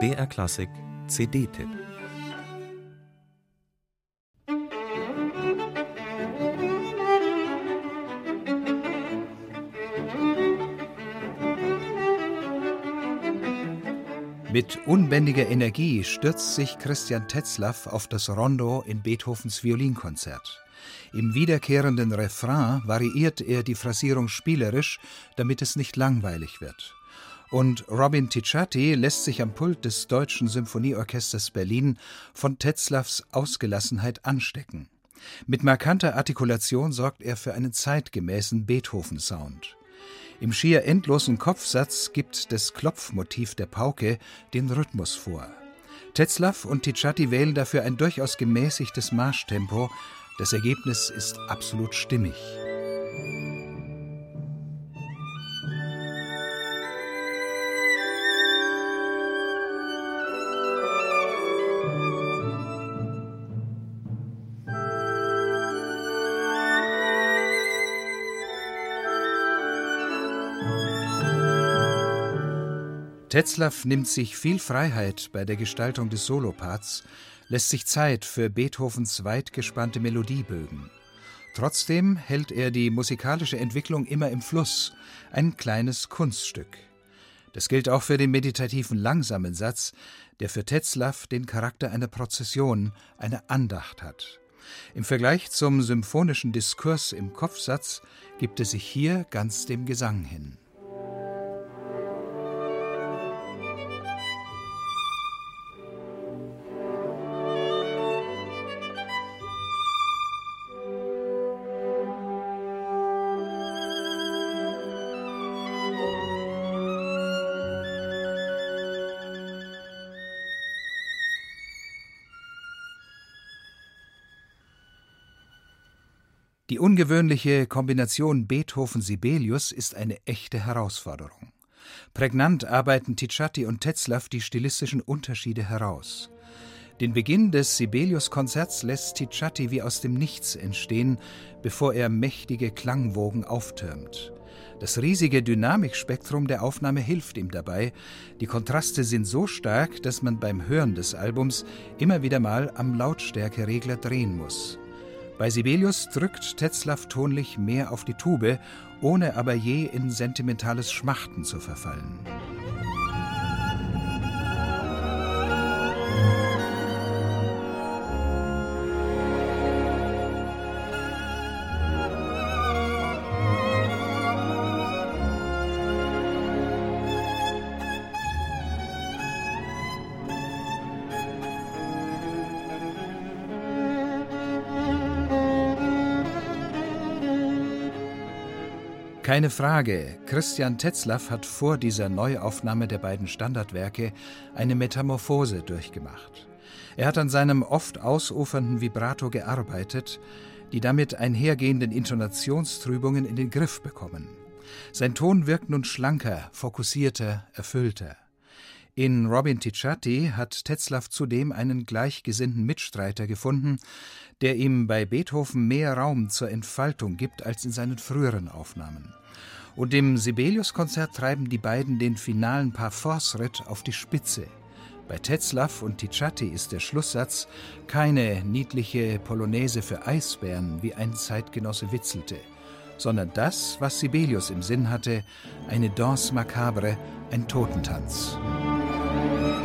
BR Klassik CD-Tipp Mit unbändiger Energie stürzt sich Christian Tetzlaff auf das Rondo in Beethovens Violinkonzert. Im wiederkehrenden Refrain variiert er die Phrasierung spielerisch, damit es nicht langweilig wird. Und Robin Ticciati lässt sich am Pult des Deutschen Symphonieorchesters Berlin von Tetzlaffs Ausgelassenheit anstecken. Mit markanter Artikulation sorgt er für einen zeitgemäßen Beethoven-Sound. Im schier endlosen Kopfsatz gibt das Klopfmotiv der Pauke den Rhythmus vor. Tetzlaff und Ticciati wählen dafür ein durchaus gemäßigtes Marschtempo. Das Ergebnis ist absolut stimmig. Tetzlaff nimmt sich viel Freiheit bei der Gestaltung des Soloparts, lässt sich Zeit für Beethovens weit gespannte Melodiebögen. Trotzdem hält er die musikalische Entwicklung immer im Fluss, ein kleines Kunststück. Das gilt auch für den meditativen langsamen Satz, der für Tetzlaff den Charakter einer Prozession, einer Andacht hat. Im Vergleich zum symphonischen Diskurs im Kopfsatz gibt es sich hier ganz dem Gesang hin. Die ungewöhnliche Kombination Beethoven-Sibelius ist eine echte Herausforderung. Prägnant arbeiten Ticciati und Tetzlaff die stilistischen Unterschiede heraus. Den Beginn des Sibelius-Konzerts lässt Ticciati wie aus dem Nichts entstehen, bevor er mächtige Klangwogen auftürmt. Das riesige Dynamikspektrum der Aufnahme hilft ihm dabei. Die Kontraste sind so stark, dass man beim Hören des Albums immer wieder mal am Lautstärkeregler drehen muss. Bei Sibelius drückt Tetzlaff tonlich mehr auf die Tube, ohne aber je in sentimentales Schmachten zu verfallen. Keine Frage, Christian Tetzlaff hat vor dieser Neuaufnahme der beiden Standardwerke eine Metamorphose durchgemacht. Er hat an seinem oft ausufernden Vibrato gearbeitet, die damit einhergehenden Intonationstrübungen in den Griff bekommen. Sein Ton wirkt nun schlanker, fokussierter, erfüllter. In Robin Ticciati hat Tetzlaff zudem einen gleichgesinnten Mitstreiter gefunden, der ihm bei Beethoven mehr Raum zur Entfaltung gibt als in seinen früheren Aufnahmen. Und im Sibelius-Konzert treiben die beiden den finalen Parforce-Ritt auf die Spitze. Bei Tetzlaff und Ticciati ist der Schlusssatz keine niedliche Polonaise für Eisbären, wie ein Zeitgenosse witzelte, sondern das, was Sibelius im Sinn hatte, eine Danse macabre, ein Totentanz. Thank you.